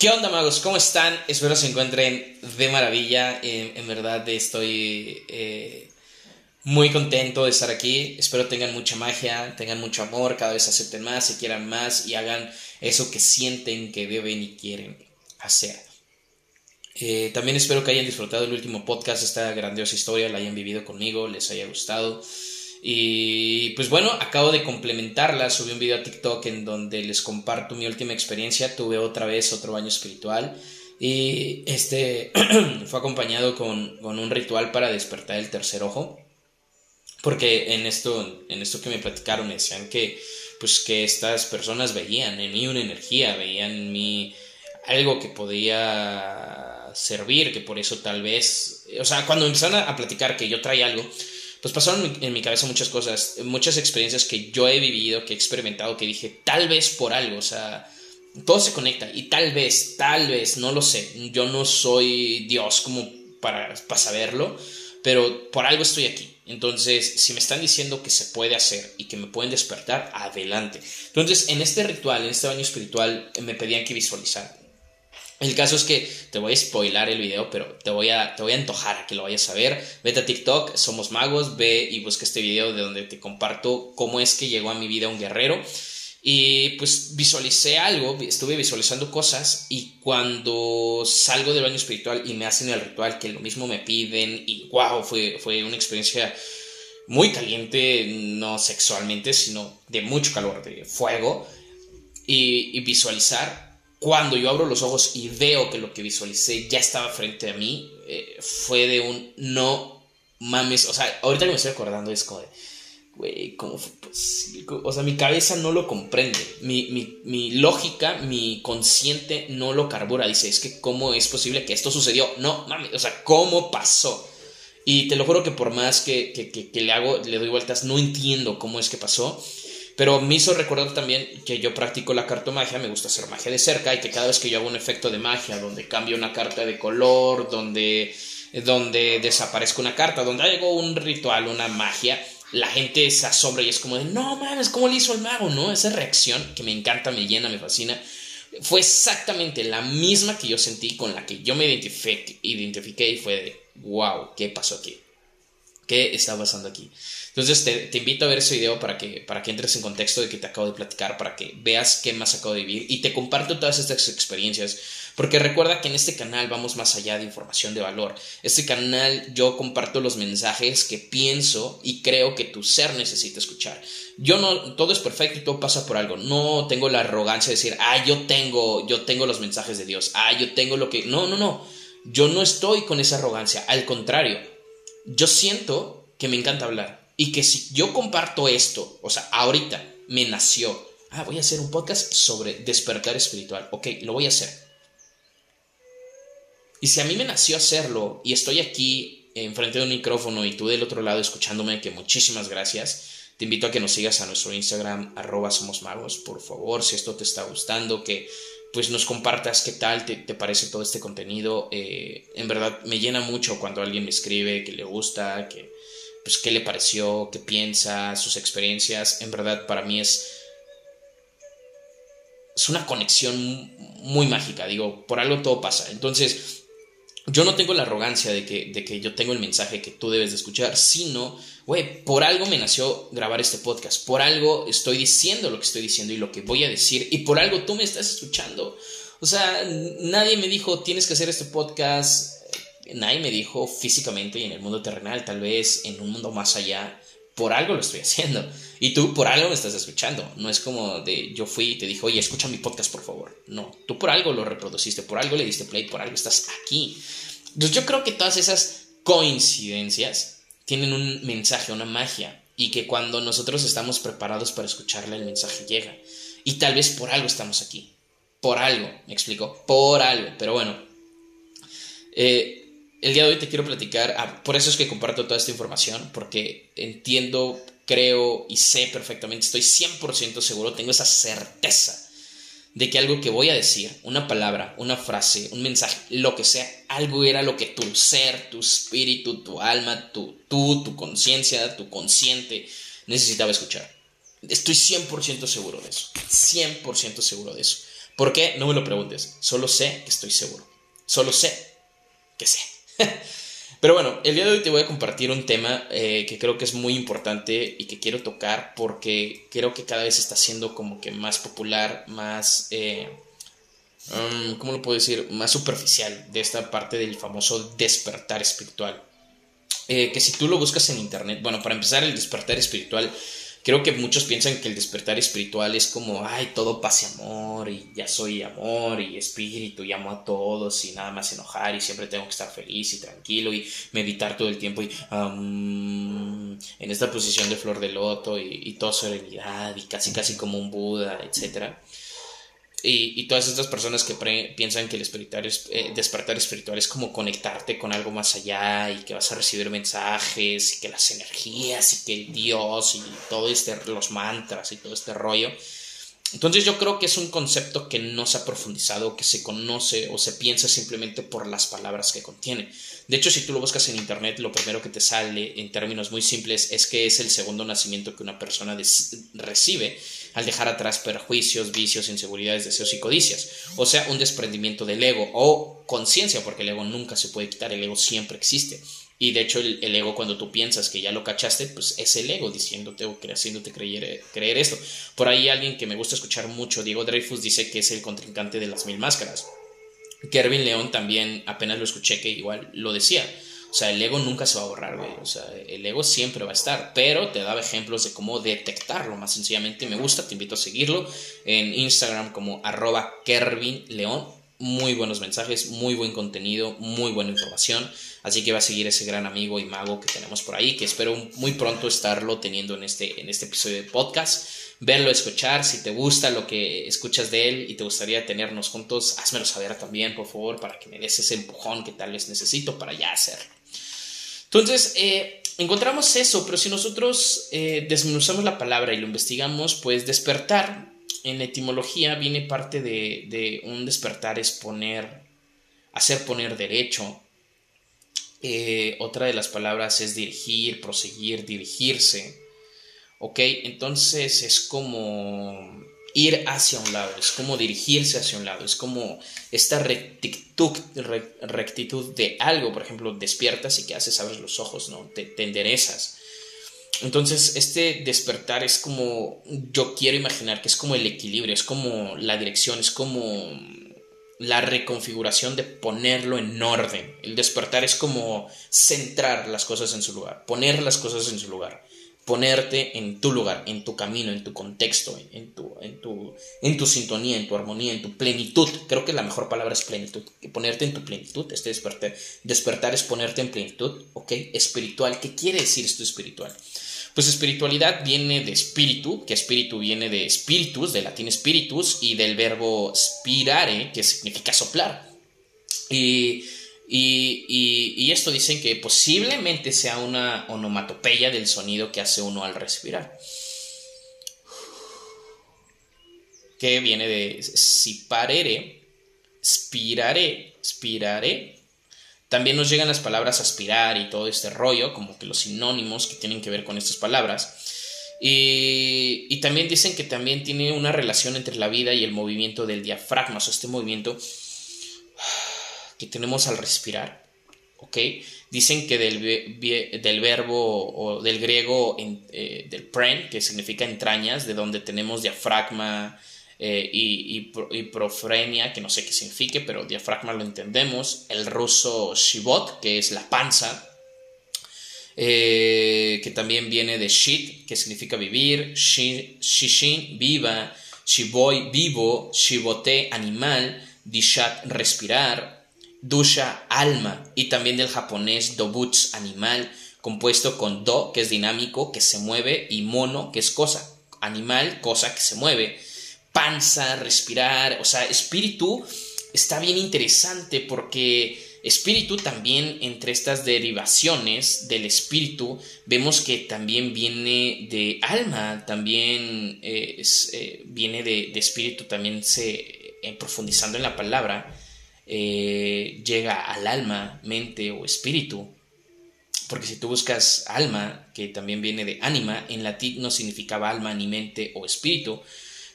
¿Qué onda magos? ¿Cómo están? Espero se encuentren de maravilla. en verdad estoy eh, muy contento de estar aquí. Espero tengan mucha magia, tengan mucho amor, cada vez acepten más, se quieran más y hagan eso que sienten que deben y quieren hacer. Eh, también espero que hayan disfrutado el último podcast, esta grandiosa historia, la hayan vivido conmigo, les haya gustado. Y pues bueno, acabo de complementarla, subí un video a TikTok en donde les comparto mi última experiencia, tuve otra vez otro baño espiritual y este fue acompañado con, un ritual para despertar el tercer ojo, porque en esto, en esto que me platicaron me decían que pues que estas personas veían en mí una energía, veían en mí algo que podía servir, que por eso tal vez, o sea, cuando empezaron a, a platicar que yo traía algo, pues pasaron en mi, cabeza muchas cosas, muchas experiencias que yo he vivido, que he experimentado, que dije, tal vez por algo, o sea, todo se conecta y tal vez, tal vez, no lo sé, yo no soy Dios como para, para saberlo, pero por algo estoy aquí. Entonces, si me están diciendo que se puede hacer y que me pueden despertar, adelante. Entonces, en este ritual, en este baño espiritual, me pedían que visualizara. El caso es que te voy a spoilar el video, pero te voy a, te voy a antojar a que lo vayas a ver. Vete a TikTok, Somos Magos, ve y busca este video de donde te comparto cómo es que llegó a mi vida un guerrero. Y pues visualicé algo, estuve visualizando cosas y cuando salgo del baño espiritual y me hacen el ritual, que lo mismo me piden y wow, fue, fue una experiencia muy caliente, no sexualmente, sino de mucho calor, de fuego. y visualizar cuando yo abro los ojos y veo que lo que visualicé ya estaba frente a mí, eh, fue de un no mames. O sea, ahorita que me estoy acordando es como de, güey, ¿cómo fue posible? O sea, mi cabeza no lo comprende. Mi, mi, mi, lógica, mi consciente no lo carbura. Dice, es que, ¿cómo es posible que esto sucedió? No mames, o sea, ¿cómo pasó? Y te lo juro que por más que, que, que le hago, le doy vueltas, no entiendo cómo es que pasó. Pero me hizo recordar también que yo practico la cartomagia, me gusta hacer magia de cerca y que cada vez que yo hago un efecto de magia donde cambio una carta de color, donde, donde desaparezca una carta, donde hago un ritual, una magia, la gente se asombra y es como de, no mames, ¿cómo le hizo el mago? ¿No? Esa reacción que me encanta, me llena, me fascina, fue exactamente la misma que yo sentí con la que yo me identifiqué y fue de, wow, ¿qué pasó aquí? ¿Qué está pasando aquí? Entonces te, invito a ver ese video para que, para que entres en contexto de que te acabo de platicar, para que veas qué más acabo de vivir y te comparto todas estas experiencias. Porque recuerda que en este canal vamos más allá de información de valor. Este canal yo comparto los mensajes que pienso y creo que tu ser necesita escuchar. Yo no, todo es perfecto y todo pasa por algo. No tengo la arrogancia de decir, ah, yo tengo, yo tengo los mensajes de Dios. Ah, yo tengo lo que. No, no, no. Yo no estoy con esa arrogancia. Al contrario, yo siento que me encanta hablar y que si yo comparto esto, o sea, ahorita me nació, ah, voy a hacer un podcast sobre despertar espiritual, ok, lo voy a hacer. Y si a mí me nació hacerlo y estoy aquí enfrente de un micrófono y tú del otro lado escuchándome, que muchísimas gracias, te invito a que nos sigas a nuestro Instagram, arroba somos magos, por favor, si esto te está gustando, que pues nos compartas qué tal te, parece todo este contenido. Eh, en verdad me llena mucho cuando alguien me escribe que le gusta, que, pues qué le pareció, qué piensa, sus experiencias. En verdad para mí es es una conexión muy mágica, digo, por algo todo pasa. Entonces, yo no tengo la arrogancia de que, de que yo tengo el mensaje que tú debes de escuchar, sino, güey, por algo me nació grabar este podcast, por algo estoy diciendo lo que estoy diciendo y lo que voy a decir, y por algo tú me estás escuchando. O sea, nadie me dijo, tienes que hacer este podcast, nadie me dijo físicamente y en el mundo terrenal, tal vez en un mundo más allá, por algo lo estoy haciendo. Y tú por algo me estás escuchando. No es como de yo fui y te dije, oye, escucha mi podcast, por favor. No, tú por algo lo reproduciste, por algo le diste play, por algo estás aquí. Entonces yo creo que todas esas coincidencias tienen un mensaje, una magia. Y que cuando nosotros estamos preparados para escucharla, el mensaje llega. Y tal vez por algo estamos aquí. Por algo, me explico. Por algo. Pero bueno. Eh, el día de hoy te quiero platicar, ah, por eso es que comparto toda esta información, porque entiendo, creo y sé perfectamente, estoy 100% seguro, tengo esa certeza de que algo que voy a decir, una palabra, una frase, un mensaje, lo que sea, algo era lo que tu ser, tu espíritu, tu alma, tu, tú, tu conciencia, tu consciente necesitaba escuchar. Estoy 100% seguro de eso, 100% seguro de eso. ¿Por qué? No me lo preguntes. Solo sé que estoy seguro. Solo sé que sé. Pero bueno, el día de hoy te voy a compartir un tema eh, que creo que es muy importante y que quiero tocar porque creo que cada vez está siendo como que más popular, más... Eh, um, ¿Cómo lo puedo decir? Más superficial de esta parte del famoso despertar espiritual. Eh, que si tú lo buscas en internet, bueno, para empezar el despertar espiritual Creo que muchos piensan que el despertar espiritual es como, ay, todo paz y amor, y ya soy amor y espíritu, y amo a todos, y nada más enojar, y siempre tengo que estar feliz y tranquilo, y meditar todo el tiempo, y en esta posición de flor de loto, y, y todo serenidad, y casi casi como un Buda, etcétera. Y, todas estas personas que piensan que el eh, despertar espiritual es como conectarte con algo más allá y que vas a recibir mensajes y que las energías y que el Dios y todo este, los mantras y todo este rollo. Entonces yo creo que es un concepto que no se ha profundizado, que se conoce o se piensa simplemente por las palabras que contiene. De hecho, si tú lo buscas en internet, lo primero que te sale en términos muy simples es que es el segundo nacimiento que una persona recibe al dejar atrás perjuicios, vicios, inseguridades, deseos y codicias. O sea, un desprendimiento del ego o conciencia, porque el ego nunca se puede quitar, el ego siempre existe. Y de hecho el, ego cuando tú piensas que ya lo cachaste, pues es el ego diciéndote o haciéndote creer, creer esto. Por ahí alguien que me gusta escuchar mucho, Diego Dreyfus, dice que es el contrincante de las mil máscaras. Kervin León también apenas lo escuché que igual lo decía. O sea, el ego nunca se va a borrar, güey. O sea, el ego siempre va a estar. Pero te daba ejemplos de cómo detectarlo más sencillamente. Me gusta, te invito a seguirlo en Instagram como arroba León. Muy buenos mensajes, muy buen contenido, muy buena información. Así que va a seguir ese gran amigo y mago que tenemos por ahí, que espero muy pronto estarlo teniendo en este, en este episodio de podcast verlo, escuchar. Si te gusta lo que escuchas de él y te gustaría tenernos juntos, házmelo saber también, por favor, para que me des ese empujón que tal vez necesito para ya hacerlo. Entonces, eh, encontramos eso, pero si nosotros eh, desmenuzamos la palabra y lo investigamos, pues despertar en etimología viene parte de, un despertar es poner, hacer poner derecho. Eh, otra de las palabras es dirigir, proseguir, dirigirse. ¿Ok? Entonces es como ir hacia un lado, es como dirigirse hacia un lado, es como esta rectitud, de algo, por ejemplo, despiertas y que haces, abres los ojos, ¿no? Te, te, enderezas. Entonces, este despertar es como, yo quiero imaginar que es como el equilibrio, es como la dirección, es como la reconfiguración de ponerlo en orden. El despertar es como centrar las cosas en su lugar, poner las cosas en su lugar ponerte en tu lugar, en tu camino, en tu contexto, en tu, en tu, en tu sintonía, en tu armonía, en tu plenitud. Creo que la mejor palabra es plenitud. Ponerte en tu plenitud, este despertar. Despertar es ponerte en plenitud, ¿ok? Espiritual. ¿Qué quiere decir esto espiritual? Pues espiritualidad viene de espíritu, que espíritu viene de espíritus, del latín spiritus, y del verbo spirare, que significa soplar. Y y, esto dicen que posiblemente sea una onomatopeya del sonido que hace uno al respirar. Que viene de siparere, spirare, spirare. También nos llegan las palabras aspirar y todo este rollo, como que los sinónimos que tienen que ver con estas palabras. Y, también dicen que también tiene una relación entre la vida y el movimiento del diafragma, o sea, este movimiento que tenemos al respirar. ¿Ok? Dicen que del, del verbo o del griego eh, del pren, que significa entrañas, de donde tenemos diafragma eh, y, y, profrenia, que no sé qué signifique, pero diafragma lo entendemos. El ruso shivot, que es la panza, eh, que también viene de shit, que significa vivir, shishin, viva, shiboy, vivo, shibote, animal, dishat, respirar, dusha, alma, y también del japonés dobuts, animal, compuesto con do, que es dinámico, que se mueve, y mono, que es cosa, animal, cosa que se mueve, panza, respirar, o sea, espíritu está bien interesante porque espíritu también entre estas derivaciones del espíritu vemos que también viene de alma, también eh, eh, viene de, espíritu, también se, eh, profundizando en la palabra, llega al alma, mente o espíritu. Porque si tú buscas alma, que también viene de ánima, en latín no significaba alma ni mente o espíritu,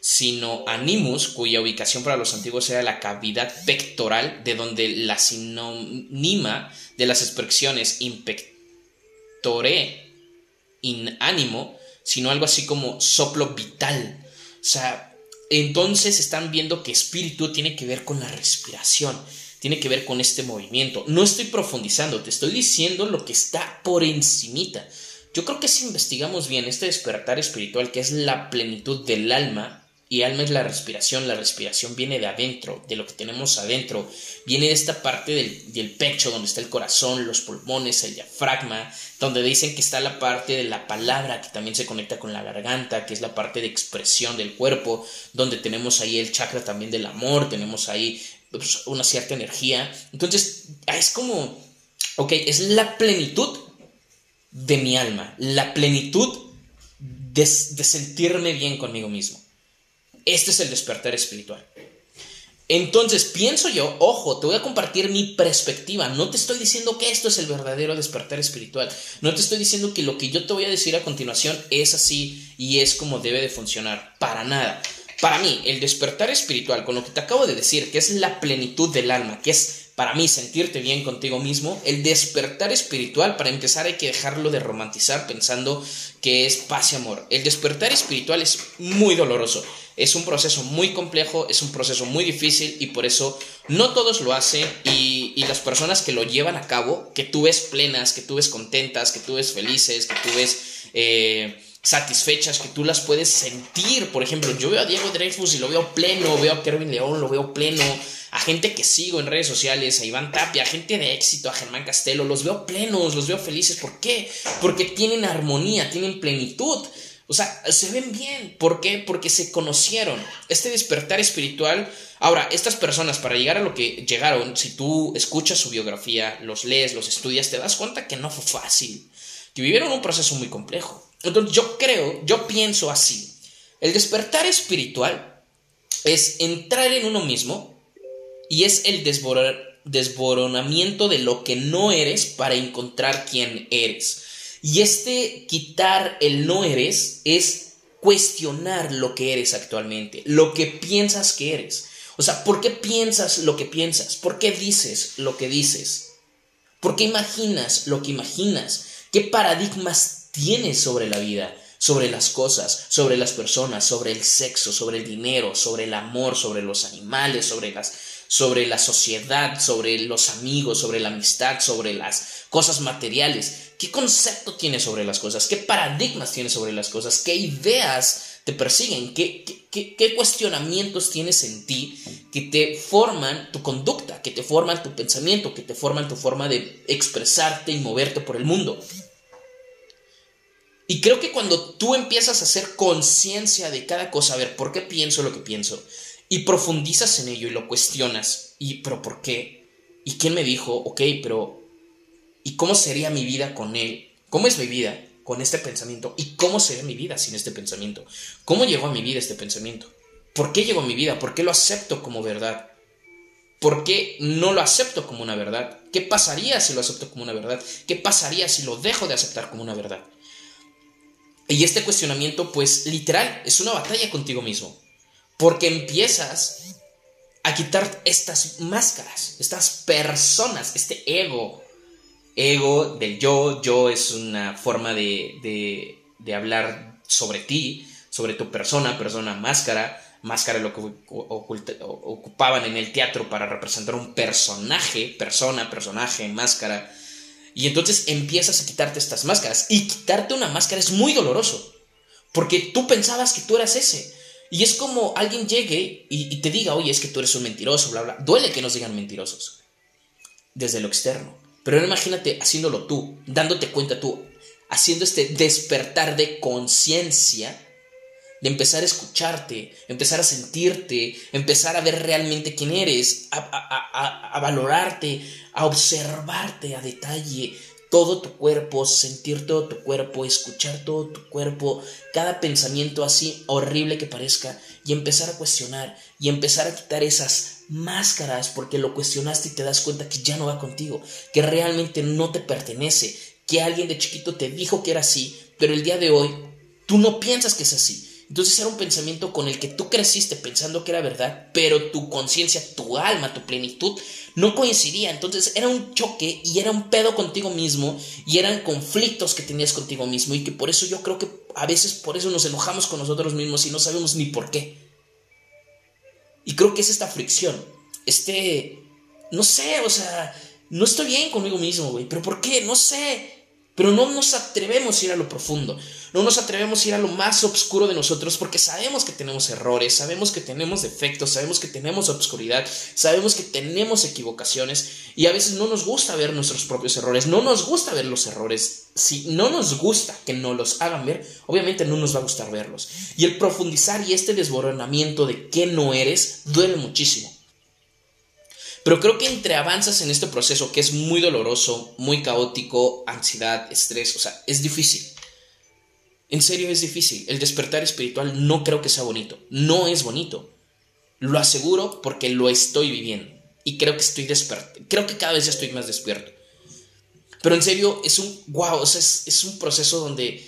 sino animus, cuya ubicación para los antiguos era la cavidad pectoral, de donde la sinónima de las expresiones impectore, in ánimo, sino algo así como soplo vital. O sea, entonces están viendo que espíritu tiene que ver con la respiración, tiene que ver con este movimiento. No estoy profundizando, te estoy diciendo lo que está por encimita. Yo creo que si investigamos bien este despertar espiritual, que es la plenitud del alma, y alma es la respiración, la respiración viene de adentro, de lo que tenemos adentro, viene de esta parte del, pecho donde está el corazón, los pulmones, el diafragma, donde dicen que está la parte de la palabra que también se conecta con la garganta, que es la parte de expresión del cuerpo, donde tenemos ahí el chakra también del amor, tenemos ahí pues, una cierta energía. Entonces, es como, ok, es la plenitud de mi alma, la plenitud de, de sentirme bien conmigo mismo. Este es el despertar espiritual. Entonces, pienso yo, ojo, te voy a compartir mi perspectiva. No te estoy diciendo que esto es el verdadero despertar espiritual. No te estoy diciendo que lo que yo te voy a decir a continuación es así y es como debe de funcionar. Para nada. Para mí, el despertar espiritual, con lo que te acabo de decir, que es la plenitud del alma, que es para mí sentirte bien contigo mismo, el despertar espiritual, para empezar hay que dejarlo de romantizar pensando que es paz y amor. El despertar espiritual es muy doloroso. Es un proceso muy complejo, es un proceso muy difícil y por eso no todos lo hacen y, las personas que lo llevan a cabo, que tú ves plenas, que tú ves contentas, que tú ves felices, que tú ves eh, satisfechas, que tú las puedes sentir. Por ejemplo, yo veo a Diego Dreyfus y lo veo pleno, veo a Kervin León, lo veo pleno, a gente que sigo en redes sociales, a Iván Tapia, a gente de éxito, a Germán Castelo, los veo plenos, los veo felices. ¿Por qué? Porque tienen armonía, tienen plenitud. O sea, se ven bien. ¿Por qué? Porque se conocieron. Este despertar espiritual. Ahora, estas personas, para llegar a lo que llegaron, si tú escuchas su biografía, los lees, los estudias, te das cuenta que no fue fácil. Que vivieron un proceso muy complejo. Entonces, yo creo, yo pienso así. El despertar espiritual es entrar en uno mismo y es el desboronamiento de lo que no eres para encontrar quién eres. Y este quitar el no eres es cuestionar lo que eres actualmente, lo que piensas que eres. O sea, ¿por qué piensas lo que piensas? ¿Por qué dices lo que dices? ¿Por qué imaginas lo que imaginas? ¿Qué paradigmas tienes sobre la vida? sobre las cosas, sobre las personas, sobre el sexo, sobre el dinero, sobre el amor, sobre los animales, sobre las sobre la sociedad, sobre los amigos, sobre la amistad, sobre las cosas materiales. ¿Qué concepto tienes sobre las cosas? ¿Qué paradigmas tienes sobre las cosas? ¿Qué ideas te persiguen? ¿Qué, qué, cuestionamientos tienes en ti que te forman tu conducta, que te forman tu pensamiento, que te forman tu forma de expresarte y moverte por el mundo? Y creo que cuando tú empiezas a hacer conciencia de cada cosa, a ver, ¿por qué pienso lo que pienso? Y profundizas en ello y lo cuestionas. ¿Y pero por qué? ¿Y quién me dijo? Ok, pero ¿Y cómo sería mi vida con él? ¿Cómo es mi vida con este pensamiento? ¿Y cómo sería mi vida sin este pensamiento? ¿Cómo llegó a mi vida este pensamiento? ¿Por qué llegó a mi vida? ¿Por qué lo acepto como verdad? ¿Por qué no lo acepto como una verdad? ¿Qué pasaría si lo acepto como una verdad? ¿Qué pasaría si lo dejo de aceptar como una verdad? Y este cuestionamiento, pues literal, es una batalla contigo mismo. Porque empiezas a quitar estas máscaras, estas personas, este ego, ego, del yo. Yo es una forma de, de, hablar sobre ti, sobre tu persona, persona máscara. Máscara lo que ocupaban en el teatro para representar un personaje, persona, personaje, máscara. Y entonces empiezas a quitarte estas máscaras. Y quitarte una máscara es muy doloroso. Porque tú pensabas que tú eras ese. Y es como alguien llegue y, y, te diga, oye, es que tú eres un mentiroso, bla, bla. Duele que nos digan mentirosos. Desde lo externo. Pero imagínate haciéndolo tú, dándote cuenta tú, haciendo este despertar de conciencia, de empezar a escucharte, empezar a sentirte, empezar a ver realmente quién eres, a, a valorarte, a observarte a detalle, todo tu cuerpo, sentir todo tu cuerpo, escuchar todo tu cuerpo, cada pensamiento así horrible que parezca, y empezar a cuestionar y empezar a quitar esas máscaras porque lo cuestionaste y te das cuenta que ya no va contigo, que realmente no te pertenece, que alguien de chiquito te dijo que era así, pero el día de hoy tú no piensas que es así. Entonces era un pensamiento con el que tú creciste pensando que era verdad, pero tu conciencia, tu alma, tu plenitud no coincidía. Entonces era un choque y era un pedo contigo mismo y eran conflictos que tenías contigo mismo y que por eso yo creo que a veces por eso nos enojamos con nosotros mismos y no sabemos ni por qué. Y creo que es esta fricción, este, no sé, o sea, no estoy bien conmigo mismo, güey, pero ¿por qué? No sé. Pero no nos atrevemos a ir a lo profundo, no nos atrevemos a ir a lo más oscuro de nosotros porque sabemos que tenemos errores, sabemos que tenemos defectos, sabemos que tenemos obscuridad, sabemos que tenemos equivocaciones y a veces no nos gusta ver nuestros propios errores, no nos gusta ver los errores. Si no nos gusta que nos los hagan ver, obviamente no nos va a gustar verlos. Y el profundizar y este desboronamiento de qué no eres duele muchísimo. Pero creo que entre avanzas en este proceso que es muy doloroso, muy caótico, ansiedad, estrés, o sea, es difícil. En serio es difícil. El despertar espiritual no creo que sea bonito. No es bonito. Lo aseguro porque lo estoy viviendo. Y creo que estoy despierto. Creo que cada vez estoy más despierto. Pero en serio es un, wow, o sea, es, es un proceso donde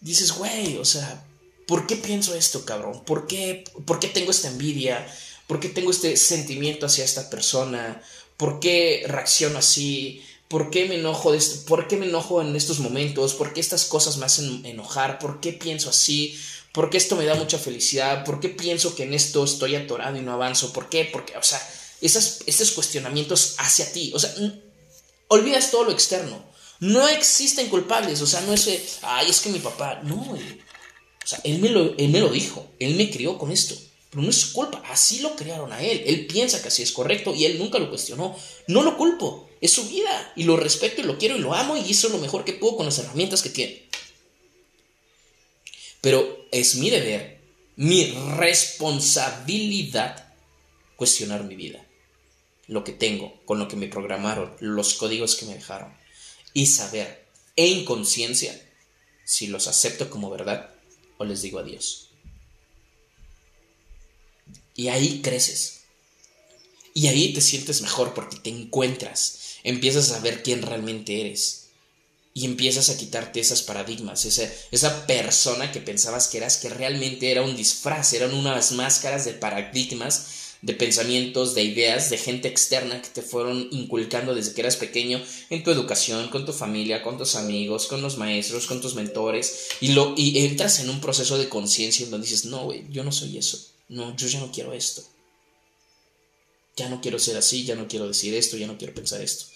dices, güey, o sea, ¿por qué pienso esto, cabrón? ¿Por qué, ¿Por qué tengo esta envidia? ¿Por qué tengo este sentimiento hacia esta persona? ¿Por qué reacciono así? ¿Por qué me enojo de esto? ¿Por qué me enojo en estos momentos? ¿Por qué estas cosas me hacen enojar? ¿Por qué pienso así? ¿Por qué esto me da mucha felicidad? ¿Por qué pienso que en esto estoy atorado y no avanzo? ¿Por qué? Porque, o sea, estos cuestionamientos hacia ti, o sea, olvidas todo lo externo. No existen culpables, o sea, no es, ay, es que mi papá, no, o sea, él me, lo, él me lo dijo, él me crió con esto. Pero no es su culpa, así lo crearon a él. Él piensa que así es correcto y él nunca lo cuestionó. No lo culpo, es su vida y lo respeto y lo quiero y lo amo y hizo lo mejor que pudo con las herramientas que tiene. Pero es mi deber, mi responsabilidad cuestionar mi vida, lo que tengo, con lo que me programaron, los códigos que me dejaron y saber en conciencia si los acepto como verdad o les digo adiós. Y ahí creces. Y ahí te sientes mejor porque te encuentras. Empiezas a ver quién realmente eres. Y empiezas a quitarte esas paradigmas, esa, esa persona que pensabas que eras, que realmente era un disfraz, eran unas máscaras de paradigmas, de pensamientos, de ideas, de gente externa que te fueron inculcando desde que eras pequeño en tu educación, con tu familia, con tus amigos, con los maestros, con tus mentores. Y, lo, y entras en un proceso de conciencia en donde dices, no, güey, yo no soy eso no, yo ya no quiero esto. Ya no quiero ser así, ya no quiero decir esto, ya no quiero pensar esto.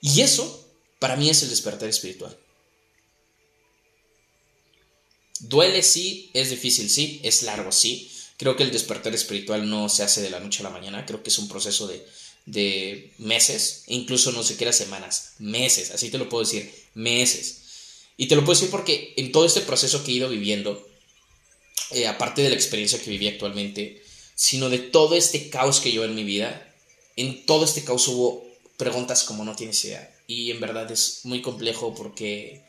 Y eso, para mí, es el despertar espiritual. Duele, sí, es difícil, sí, es largo, sí. Creo que el despertar espiritual no se hace de la noche a la mañana, creo que es un proceso de, de meses, incluso no siquiera semanas, meses, así te lo puedo decir, meses. Y te lo puedo decir porque en todo este proceso que he ido viviendo, eh, aparte de la experiencia que viví actualmente, sino de todo este caos que yo en mi vida, en todo este caos hubo preguntas como no tienes idea. Y en verdad es muy complejo porque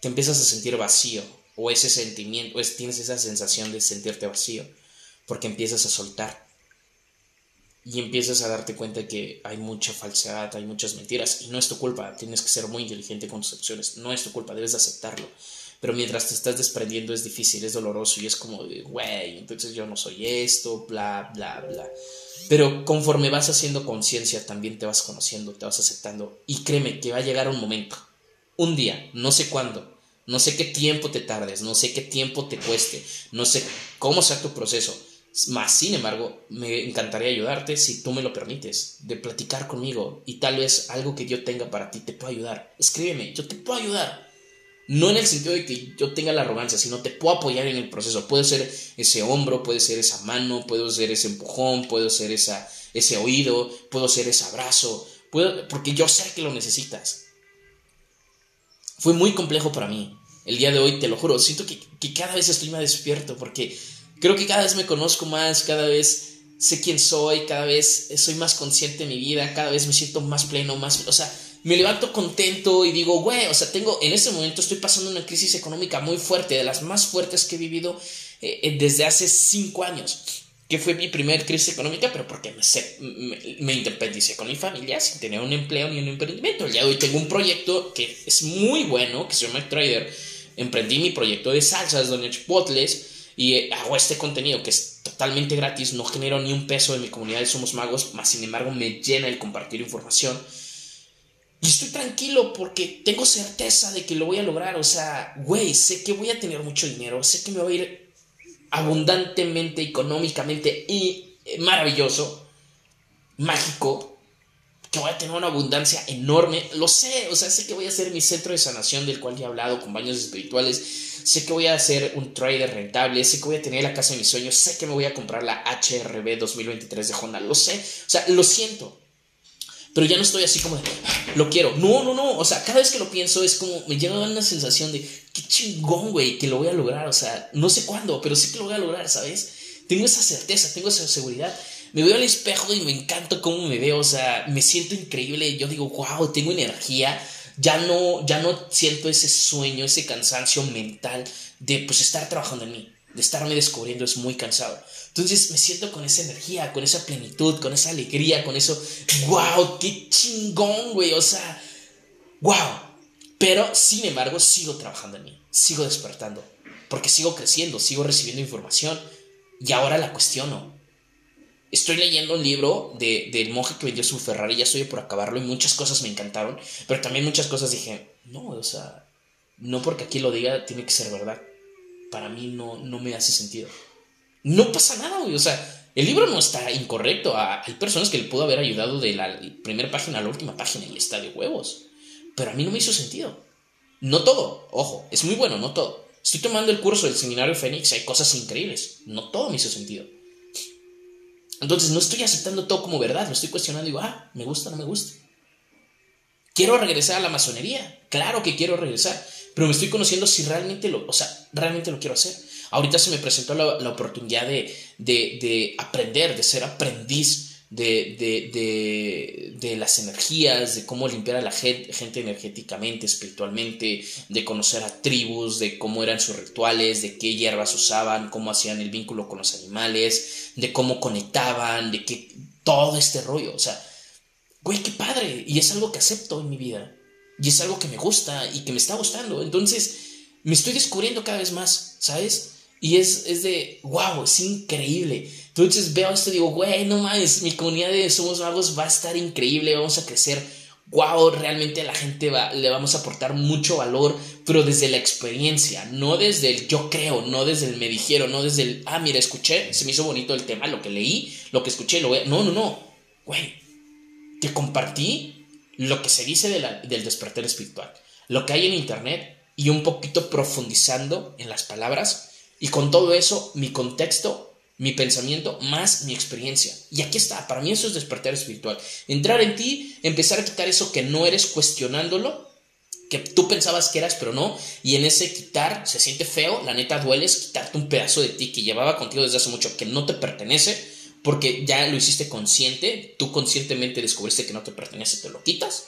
te empiezas a sentir vacío, o ese sentimiento, o tienes esa sensación de sentirte vacío, porque empiezas a soltar. Y empiezas a darte cuenta que hay mucha falsedad, hay muchas mentiras, y no es tu culpa, tienes que ser muy inteligente con tus acciones, no es tu culpa, debes de aceptarlo pero mientras te estás desprendiendo es difícil, es doloroso y es como güey, entonces yo no soy esto, bla, bla, bla. Pero conforme vas haciendo conciencia, también te vas conociendo, te vas aceptando. Y créeme que va a llegar un momento, un día, no sé cuándo, no sé qué tiempo te tardes, no sé qué tiempo te cueste, no sé cómo sea tu proceso. Más, sin embargo, me encantaría ayudarte si tú me lo permites, de platicar conmigo y tal vez algo que yo tenga para ti te pueda ayudar. Escríbeme, yo te puedo ayudar. No en el sentido de que yo tenga la arrogancia, sino te puedo apoyar en el proceso. Puede ser ese hombro, puede ser esa mano, puedo ser ese empujón, puedo ser ese oído, puedo ser ese abrazo, puedo, porque yo sé que lo necesitas. Fue muy complejo para mí. El día de hoy, te lo juro, siento que, que cada vez estoy más despierto porque creo que cada vez me conozco más, cada vez sé quién soy, cada vez soy más consciente de mi vida, cada vez me siento más pleno, más... O sea, me levanto contento y digo, güey, o sea, tengo, en este momento estoy pasando una crisis económica muy fuerte, de las más fuertes que he vivido eh, eh, desde hace cinco años, que fue mi primera crisis económica, pero porque me, me, independicé con mi familia sin tener un empleo ni un emprendimiento. De hoy tengo un proyecto que es muy bueno, que se llama Trader. Emprendí mi proyecto de salsas, doña Chipotles, y eh, hago este contenido que es totalmente gratis, no genero ni un peso en mi comunidad de Somos Magos, más sin embargo me llena el compartir información. Y estoy tranquilo porque tengo certeza de que lo voy a lograr. O sea, güey, sé que voy a tener mucho dinero, sé que me va a ir abundantemente, económicamente y eh, maravilloso, mágico, que voy a tener una abundancia enorme. Lo sé, o sea, sé que voy a ser mi centro de sanación del cual ya he hablado con baños espirituales. Sé que voy a ser un trader rentable, sé que voy a tener la casa de mis sueños, sé que me voy a comprar la HRB 2023 de Honda, lo sé, o sea, lo siento, pero ya no estoy así como de, lo quiero. No, no, no. O sea, cada vez que lo pienso es como, me llega una sensación de, qué chingón, güey, que lo voy a lograr. O sea, no sé cuándo, pero sí que lo voy a lograr, ¿sabes? Tengo esa certeza, tengo esa seguridad. Me veo al espejo y me encanta cómo me veo. O sea, me siento increíble. Yo digo, wow, tengo energía. Ya no, ya no siento ese sueño, ese cansancio mental de pues estar trabajando en mí, de estarme descubriendo. Es muy cansado. Entonces me siento con esa energía, con esa plenitud, con esa alegría, con eso, wow, qué chingón, güey, o sea, wow. Pero, sin embargo, sigo trabajando en mí, sigo despertando, porque sigo creciendo, sigo recibiendo información y ahora la cuestiono. Estoy leyendo un libro de, del monje que vendió su Ferrari, ya estoy por acabarlo y muchas cosas me encantaron, pero también muchas cosas dije, no, o sea, no porque aquí lo diga tiene que ser verdad. Para mí no, no me hace sentido no pasa nada, güey. O sea, el libro no está incorrecto. Hay personas que le pudo haber ayudado de la primera página a la última página y está de huevos. Pero a mí no me hizo sentido. No todo, ojo, es muy bueno, no todo. Estoy tomando el curso del seminario Fénix, hay cosas increíbles. No todo me hizo sentido. Entonces no estoy aceptando todo como verdad, lo estoy cuestionando y digo, ah, me gusta, no me gusta. Quiero regresar a la masonería, claro que quiero regresar, pero me estoy conociendo si realmente lo, o sea, realmente lo quiero hacer. Ahorita se me presentó la, oportunidad de, aprender, de ser aprendiz de, de, las energías, de cómo limpiar a la gente, gente, energéticamente, espiritualmente, de conocer a tribus, de cómo eran sus rituales, de qué hierbas usaban, cómo hacían el vínculo con los animales, de cómo conectaban, de qué, todo este rollo. O sea, güey, qué padre. Y es algo que acepto en mi vida. Y es algo que me gusta y que me está gustando. Entonces, me estoy descubriendo cada vez más, ¿sabes? Y es, es de, wow, es increíble. Entonces veo esto y digo, güey, no mames, mi comunidad de Somos Magos va a estar increíble, vamos a crecer. Wow, realmente a la gente va, le vamos a aportar mucho valor, pero desde la experiencia, no desde el yo creo, no desde el me dijeron, no desde el, ah, mira, escuché, se me hizo bonito el tema, lo que leí, lo que escuché, lo voy. No, no, no. Güey, te compartí lo que se dice del despertar espiritual, lo que hay en internet y un poquito profundizando en las palabras y con todo eso, mi contexto, mi pensamiento, más mi experiencia. Y aquí está, para mí eso es despertar espiritual. Entrar en ti, empezar a quitar eso que no eres cuestionándolo, que tú pensabas que eras, pero no. Y en ese quitar se siente feo, la neta duele, es quitarte un pedazo de ti que llevaba contigo desde hace mucho, que no te pertenece, porque ya lo hiciste consciente, tú conscientemente descubriste que no te pertenece, te lo quitas.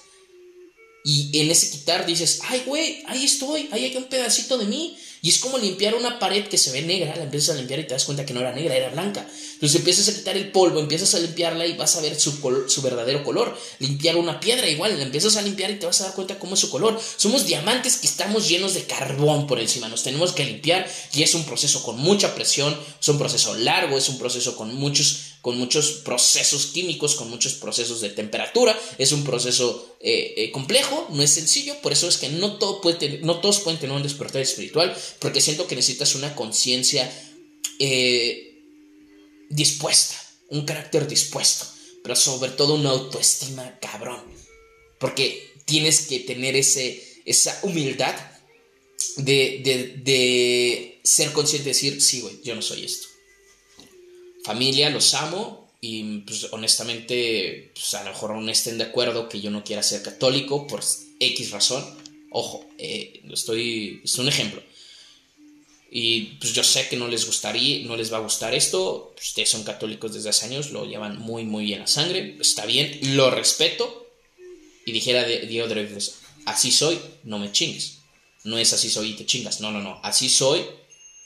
Y en ese quitar dices, ay, güey, ahí estoy, ahí hay un pedacito de mí. Y es como limpiar una pared que se ve negra, la empiezas a limpiar y te das cuenta que no era negra, era blanca. Entonces empiezas a quitar el polvo, empiezas a limpiarla y vas a ver su, su verdadero color. Limpiar una piedra igual, la empiezas a limpiar y te vas a dar cuenta cómo es su color. Somos diamantes que estamos llenos de carbón por encima, nos tenemos que limpiar y es un proceso con mucha presión, es un proceso largo, es un proceso con muchos con muchos procesos químicos, con muchos procesos de temperatura. Es un proceso eh, eh, complejo, no es sencillo, por eso es que no, todo puede no todos pueden tener un despertar espiritual, porque siento que necesitas una conciencia eh, dispuesta, un carácter dispuesto, pero sobre todo una autoestima cabrón, porque tienes que tener ese, esa humildad de, de, de ser consciente de decir, sí, güey, yo no soy esto familia, los amo y pues honestamente pues, a lo mejor no estén de acuerdo que yo no quiera ser católico por X razón. Ojo, eh, estoy, es un ejemplo. Y pues yo sé que no les gustaría, no les va a gustar esto. Ustedes son católicos desde hace años, lo llevan muy, muy bien a sangre. Está bien, lo respeto. Y dijera Diego Dreyfus, así soy, no me chingues. No es así soy y te chingas. No, no, no. Así soy,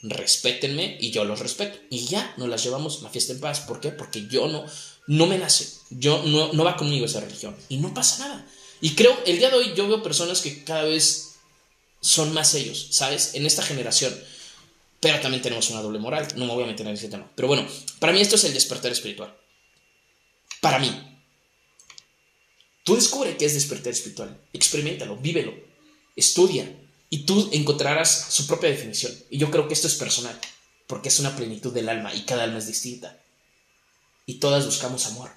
respétenme y yo los respeto. Y ya nos las llevamos la fiesta en paz. ¿Por qué? Porque yo no, no me nace, yo no, no va conmigo esa religión. Y no pasa nada. Y creo, el día de hoy yo veo personas que cada vez son más ellos, ¿sabes? En esta generación. Pero también tenemos una doble moral. No me voy a meter en ese tema. Pero bueno, para mí esto es el despertar espiritual. Para mí. Tú descubre qué es despertar espiritual. Experimentalo, vívelo, estudia. Y tú encontrarás su propia definición. Y yo creo que esto es personal. Porque es una plenitud del alma y cada alma es distinta. Y todas buscamos amor.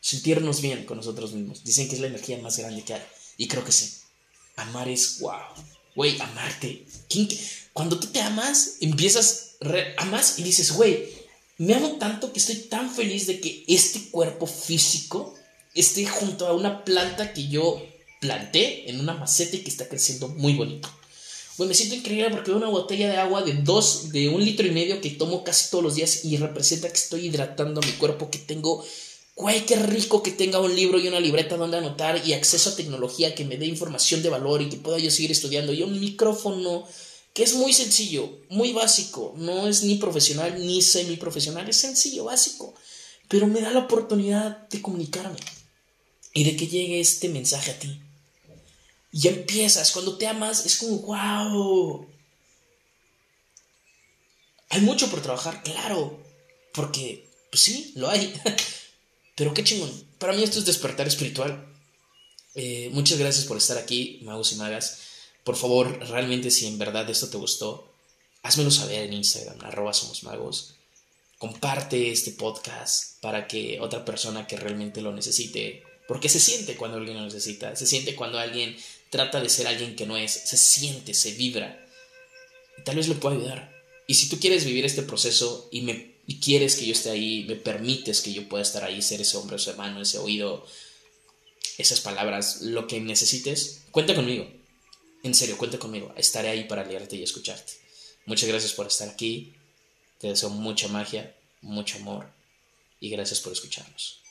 Sentirnos bien con nosotros mismos. Dicen que es la energía más grande que hay. Y creo que sí. Amar es wow. Güey, amarte. Cuando tú te amas, empiezas, amas y dices, güey, me amo tanto que estoy tan feliz de que este cuerpo físico esté junto a una planta que yo planté en una maceta y que está creciendo muy bonito. Güey, me siento increíble porque veo una botella de agua de dos, de un litro y medio que tomo casi todos los días y representa que estoy hidratando mi cuerpo, que tengo Güey, qué rico que tenga un libro y una libreta donde anotar y acceso a tecnología que me dé información de valor y que pueda yo seguir estudiando. Y un micrófono que es muy sencillo, muy básico. No es ni profesional ni semiprofesional, es sencillo, básico. Pero me da la oportunidad de comunicarme y de que llegue este mensaje a ti. Y ya empiezas, cuando te amas, es como, wow. Hay mucho por trabajar, claro, porque, pues sí, lo hay. Pero qué chingón. Para mí esto es despertar espiritual. Eh, muchas gracias por estar aquí, magos y magas. Por favor, realmente si en verdad esto te gustó, házmelo saber en Instagram, arroba somos magos. Comparte este podcast para que otra persona que realmente lo necesite, porque se siente cuando alguien lo necesita, se siente cuando alguien trata de ser alguien que no es, se siente, se vibra. Y tal vez le pueda ayudar. Y si tú quieres vivir este proceso y me y quieres que yo esté ahí, me permites que yo pueda estar ahí, ser ese hombre, ese hermano, ese oído, esas palabras, lo que necesites, cuenta conmigo. En serio, cuenta conmigo. Estaré ahí para leerte y escucharte. Muchas gracias por estar aquí. Te deseo mucha magia, mucho amor y gracias por escucharnos.